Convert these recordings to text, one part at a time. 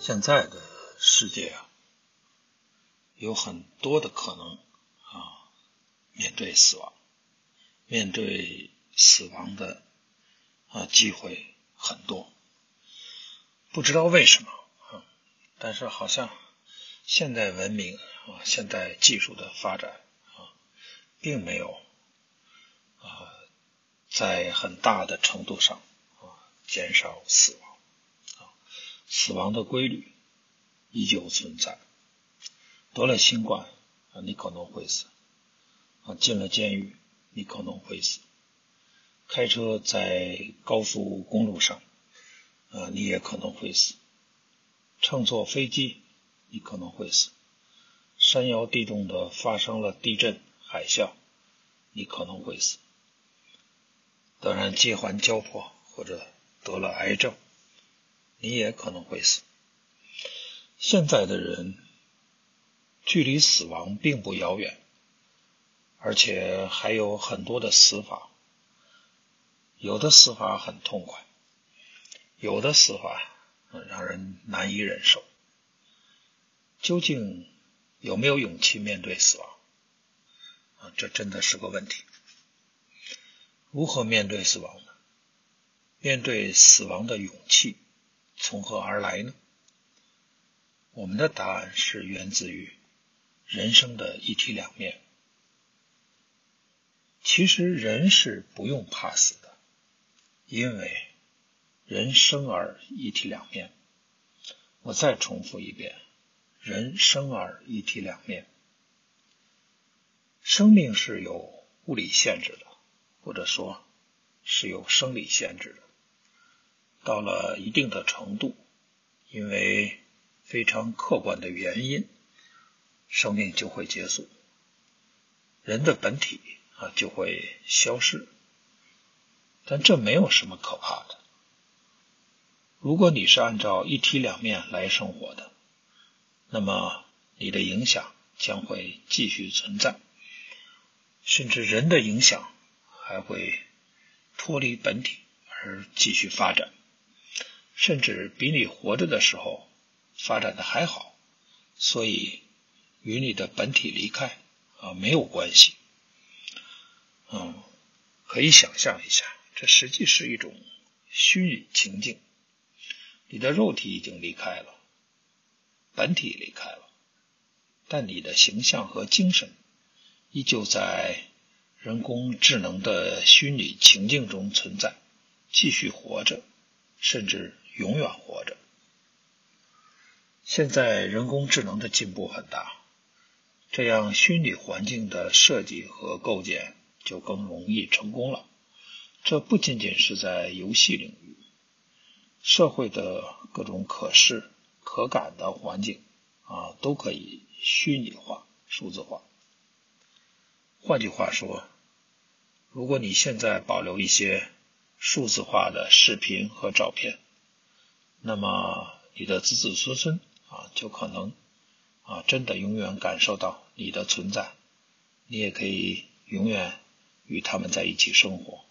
现在的世界啊，有很多的可能啊，面对死亡，面对死亡的啊机会很多，不知道为什么啊，但是好像现代文明啊，现代技术的发展啊，并没有啊在很大的程度上啊减少死亡。死亡的规律依旧存在。得了新冠啊，你可能会死；啊，进了监狱，你可能会死；开车在高速公路上啊，你也可能会死；乘坐飞机，你可能会死；山摇地动的发生了地震、海啸，你可能会死；当然，接环交迫或者得了癌症。你也可能会死。现在的人距离死亡并不遥远，而且还有很多的死法。有的死法很痛快，有的死法让人难以忍受。究竟有没有勇气面对死亡？啊，这真的是个问题。如何面对死亡呢？面对死亡的勇气。从何而来呢？我们的答案是源自于人生的一体两面。其实人是不用怕死的，因为人生而一体两面。我再重复一遍：人生而一体两面。生命是有物理限制的，或者说是有生理限制的。到了一定的程度，因为非常客观的原因，生命就会结束，人的本体啊就会消失。但这没有什么可怕的。如果你是按照一体两面来生活的，那么你的影响将会继续存在，甚至人的影响还会脱离本体而继续发展。甚至比你活着的时候发展的还好，所以与你的本体离开啊没有关系。嗯，可以想象一下，这实际是一种虚拟情境。你的肉体已经离开了，本体离开了，但你的形象和精神依旧在人工智能的虚拟情境中存在，继续活着，甚至。永远活着。现在人工智能的进步很大，这样虚拟环境的设计和构建就更容易成功了。这不仅仅是在游戏领域，社会的各种可视、可感的环境啊，都可以虚拟化、数字化。换句话说，如果你现在保留一些数字化的视频和照片，那么你的子子孙孙啊，就可能啊，真的永远感受到你的存在，你也可以永远与他们在一起生活。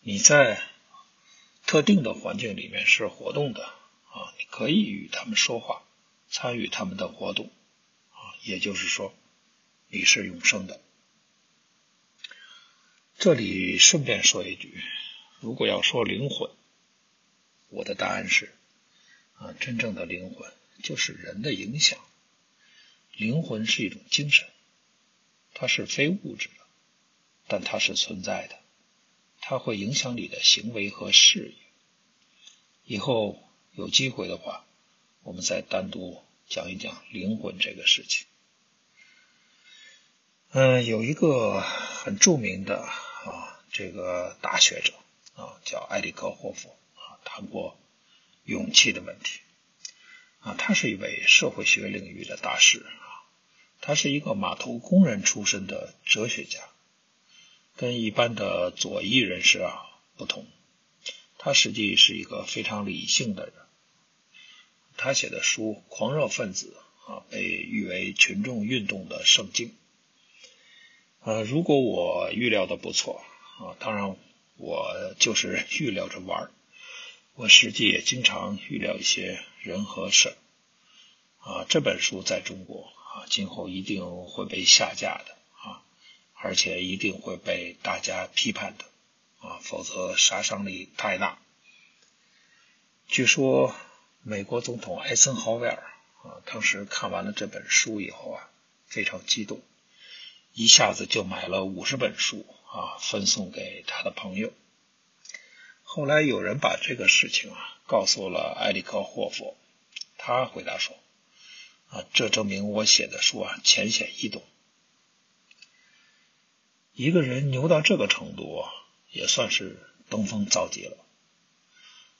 你在特定的环境里面是活动的你可以与他们说话，参与他们的活动啊，也就是说，你是永生的。这里顺便说一句，如果要说灵魂。我的答案是，啊，真正的灵魂就是人的影响。灵魂是一种精神，它是非物质的，但它是存在的，它会影响你的行为和事业。以后有机会的话，我们再单独讲一讲灵魂这个事情。嗯，有一个很著名的啊，这个大学者啊，叫埃里克霍夫啊。谈过勇气的问题啊，他是一位社会学领域的大师啊，他是一个码头工人出身的哲学家，跟一般的左翼人士啊不同，他实际是一个非常理性的人。他写的书《狂热分子》啊，被誉为群众运动的圣经。呃，如果我预料的不错啊，当然我就是 预料着玩儿，我实际也经常预料一些人和事啊。这本书在中国啊，今后一定会被下架的啊，而且一定会被大家批判的啊，否则杀伤力太大。据说美国总统艾森豪威尔啊，当时看完了这本书以后啊，非常激动，一下子就买了五十本书啊，分送给他的朋友。后来有人把这个事情啊告诉了埃里克霍夫，他回答说：“啊，这证明我写的书啊浅显易懂。一个人牛到这个程度，也算是登峰造极了。”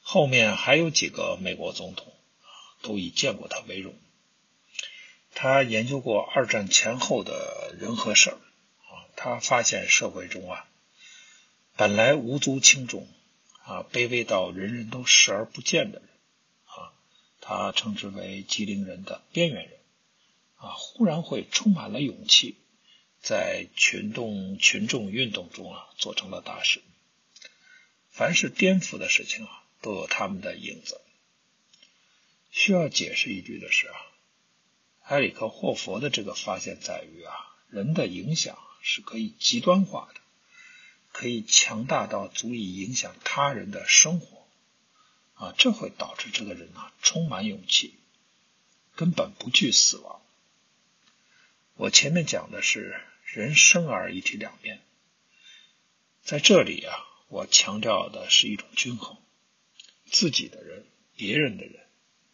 后面还有几个美国总统啊都以见过他为荣。他研究过二战前后的人和事儿啊，他发现社会中啊，本来无足轻重啊，卑微到人人都视而不见的人啊，他称之为吉灵人的边缘人啊，忽然会充满了勇气，在群众群众运动中啊，做成了大事。凡是颠覆的事情啊。都有他们的影子。需要解释一句的是啊，埃里克霍佛的这个发现在于啊，人的影响是可以极端化的，可以强大到足以影响他人的生活啊，这会导致这个人啊充满勇气，根本不惧死亡。我前面讲的是人生而一体两面，在这里啊，我强调的是一种均衡。自己的人，别人的人，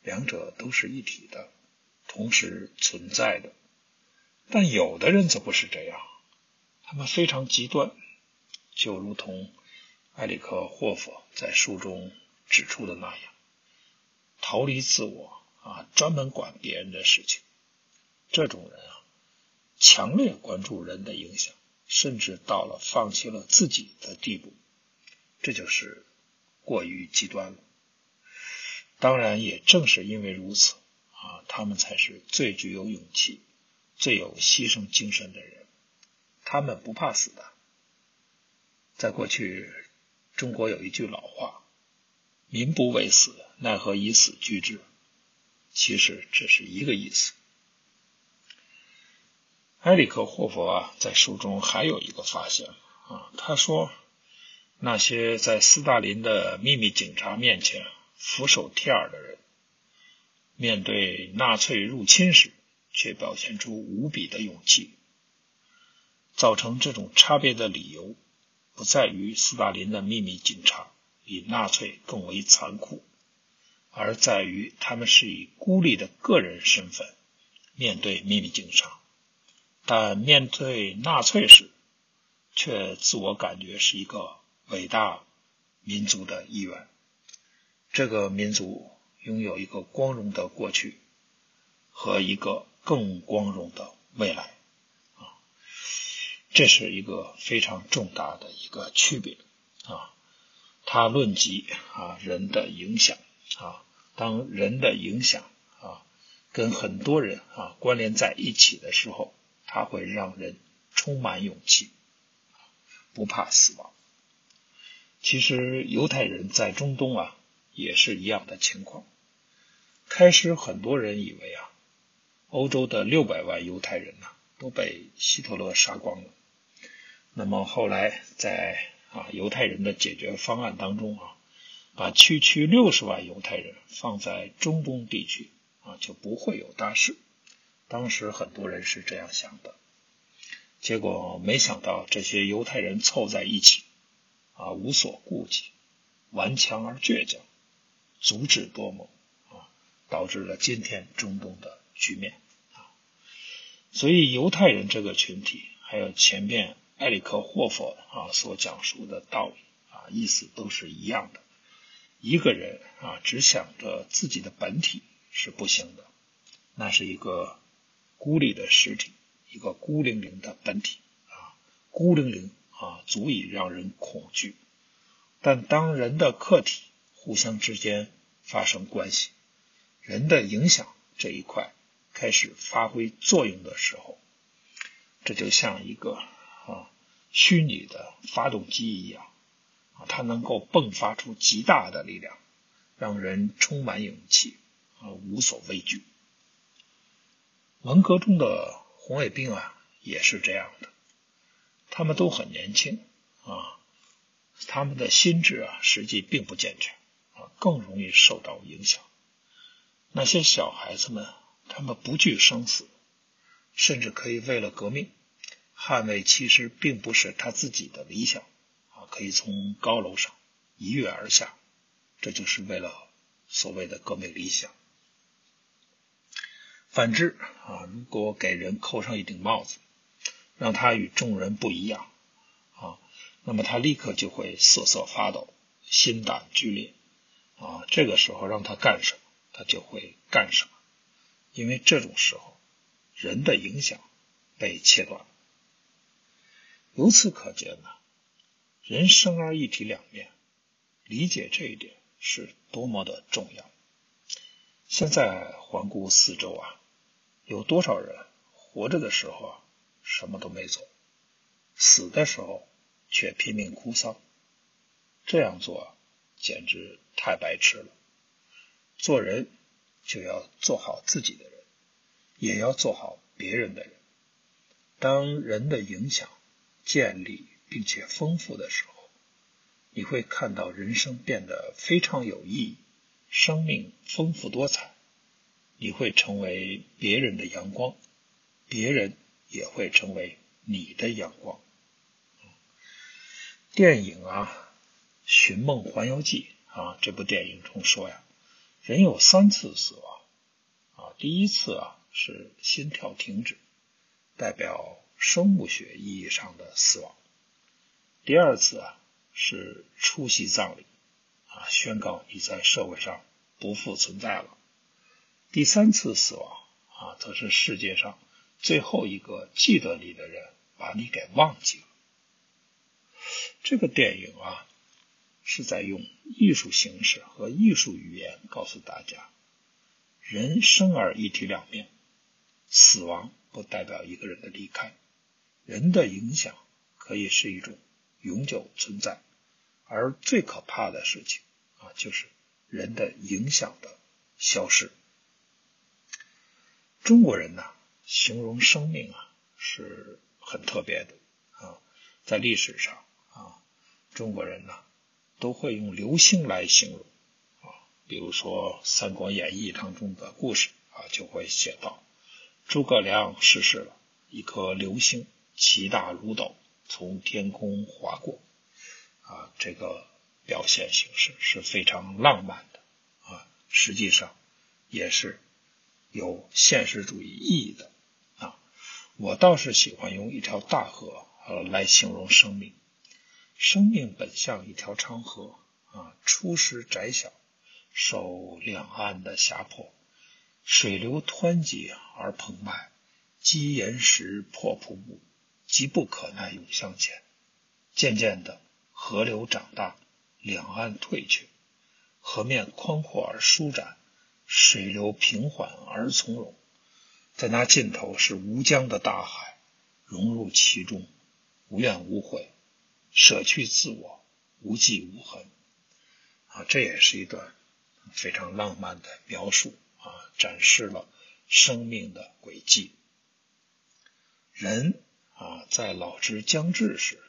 两者都是一体的，同时存在的。但有的人则不是这样，他们非常极端，就如同埃里克霍夫在书中指出的那样，逃离自我啊，专门管别人的事情。这种人啊，强烈关注人的影响，甚至到了放弃了自己的地步，这就是过于极端了。当然，也正是因为如此啊，他们才是最具有勇气、最有牺牲精神的人。他们不怕死的。在过去，中国有一句老话：“民不畏死，奈何以死惧之？”其实这是一个意思。埃里克霍夫啊，在书中还有一个发现啊，他说：“那些在斯大林的秘密警察面前。”俯首帖耳的人，面对纳粹入侵时，却表现出无比的勇气。造成这种差别的理由，不在于斯大林的秘密警察比纳粹更为残酷，而在于他们是以孤立的个人身份面对秘密警察，但面对纳粹时，却自我感觉是一个伟大民族的一员。这个民族拥有一个光荣的过去和一个更光荣的未来啊，这是一个非常重大的一个区别啊。他论及啊人的影响啊，当人的影响啊跟很多人啊关联在一起的时候，他会让人充满勇气，不怕死亡。其实犹太人在中东啊。也是一样的情况。开始，很多人以为啊，欧洲的六百万犹太人呢都被希特勒杀光了。那么后来，在啊犹太人的解决方案当中啊，把区区六十万犹太人放在中东地区啊，就不会有大事。当时很多人是这样想的，结果没想到这些犹太人凑在一起啊，无所顾忌，顽强而倔强。足智多谋啊，导致了今天中东的局面啊。所以犹太人这个群体，还有前面埃里克霍夫啊所讲述的道理啊，意思都是一样的。一个人啊，只想着自己的本体是不行的，那是一个孤立的实体，一个孤零零的本体啊，孤零零啊，足以让人恐惧。但当人的客体，互相之间发生关系，人的影响这一块开始发挥作用的时候，这就像一个啊虚拟的发动机一样啊，它能够迸发出极大的力量，让人充满勇气啊，无所畏惧。文革中的红卫兵啊，也是这样的，他们都很年轻啊，他们的心智啊，实际并不健全啊，更容易受到影响。那些小孩子们，他们不惧生死，甚至可以为了革命捍卫，其实并不是他自己的理想啊，可以从高楼上一跃而下，这就是为了所谓的革命理想。反之啊，如果给人扣上一顶帽子，让他与众人不一样啊，那么他立刻就会瑟瑟发抖，心胆俱裂啊。这个时候让他干什么，他就会干什么，因为这种时候人的影响被切断了。由此可见呢，人生而一体两面，理解这一点是多么的重要。现在环顾四周啊。有多少人活着的时候啊什么都没做，死的时候却拼命哭丧？这样做简直太白痴了。做人就要做好自己的人，也要做好别人的人。当人的影响建立并且丰富的时候，你会看到人生变得非常有意义，生命丰富多彩。你会成为别人的阳光，别人也会成为你的阳光。电影啊，《寻梦环游记》啊，这部电影中说呀，人有三次死亡啊，第一次啊是心跳停止，代表生物学意义上的死亡；第二次啊是出席葬礼啊，宣告你在社会上不复存在了。第三次死亡啊，则是世界上最后一个记得你的人把你给忘记了。这个电影啊，是在用艺术形式和艺术语言告诉大家：人生而一体两面，死亡不代表一个人的离开，人的影响可以是一种永久存在，而最可怕的事情啊，就是人的影响的消失。中国人呢，形容生命啊是很特别的啊，在历史上啊，中国人呢都会用流星来形容啊，比如说《三国演义》当中的故事啊，就会写到诸葛亮逝世了，一颗流星其大如斗从天空划过啊，这个表现形式是非常浪漫的啊，实际上也是。有现实主义意义的啊，我倒是喜欢用一条大河呃来形容生命。生命本像一条长河啊，初时窄小，受两岸的峡迫，水流湍急而澎湃，积岩石破瀑布，急不可耐涌向前。渐渐的，河流长大，两岸退却，河面宽阔而舒展。水流平缓而从容，在那尽头是无疆的大海，融入其中，无怨无悔，舍去自我，无迹无痕。啊，这也是一段非常浪漫的描述啊，展示了生命的轨迹。人啊，在老之将至时，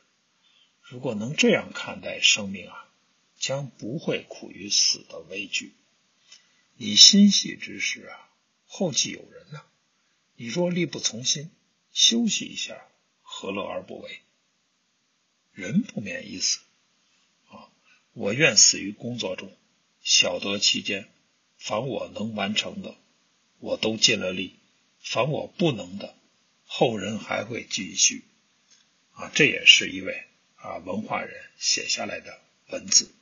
如果能这样看待生命啊，将不会苦于死的畏惧。你心系之时啊，后继有人呐。你若力不从心，休息一下，何乐而不为？人不免一死啊！我愿死于工作中，晓得期间，凡我能完成的，我都尽了力；凡我不能的，后人还会继续。啊，这也是一位啊文化人写下来的文字。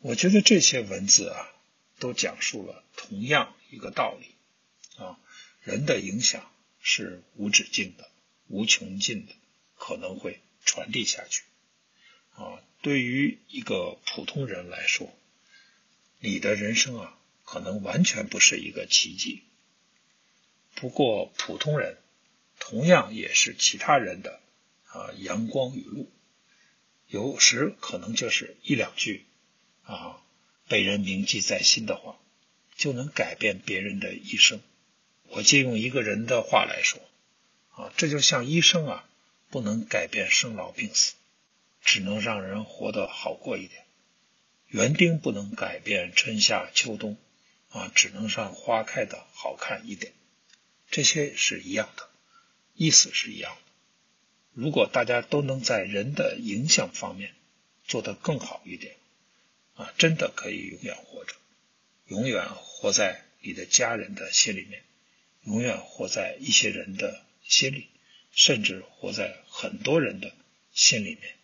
我觉得这些文字啊。都讲述了同样一个道理啊，人的影响是无止境的、无穷尽的，可能会传递下去啊。对于一个普通人来说，你的人生啊，可能完全不是一个奇迹。不过普通人同样也是其他人的啊阳光雨露，有时可能就是一两句啊被人铭记在心的话，就能改变别人的一生。我借用一个人的话来说啊，这就像医生啊，不能改变生老病死，只能让人活得好过一点；园丁不能改变春夏秋冬啊，只能让花开的好看一点。这些是一样的，意思是一样的。如果大家都能在人的影响方面做得更好一点，啊，真的可以永远活着，永远活在你的家人的心里面，永远活在一些人的心里，甚至活在很多人的心里面，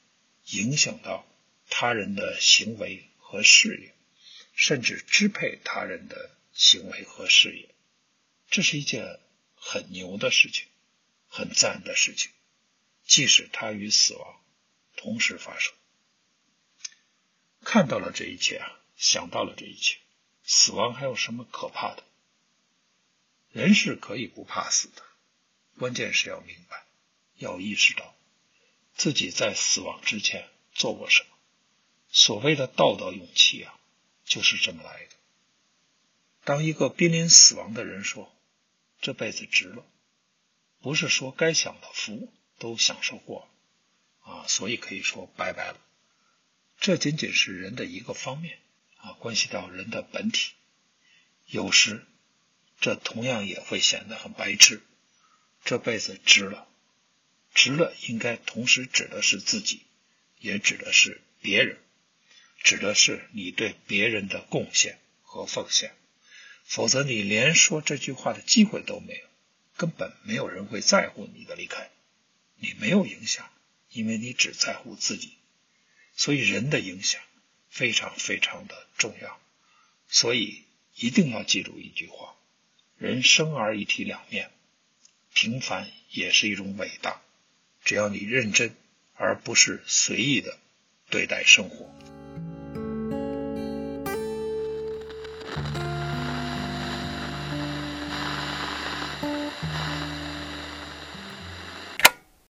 影响到他人的行为和事业，甚至支配他人的行为和事业，这是一件。很牛的事情，很赞的事情，即使他与死亡同时发生。看到了这一切啊，想到了这一切，死亡还有什么可怕的？人是可以不怕死的，关键是要明白，要意识到自己在死亡之前做过什么。所谓的道德勇气啊，就是这么来的。当一个濒临死亡的人说。这辈子值了，不是说该享的福都享受过了啊，所以可以说拜拜了。这仅仅是人的一个方面啊，关系到人的本体。有时这同样也会显得很白痴。这辈子值了，值了应该同时指的是自己，也指的是别人，指的是你对别人的贡献和奉献。否则，你连说这句话的机会都没有，根本没有人会在乎你的离开，你没有影响，因为你只在乎自己。所以，人的影响非常非常的重要。所以，一定要记住一句话：人生而一体两面，平凡也是一种伟大。只要你认真，而不是随意的对待生活。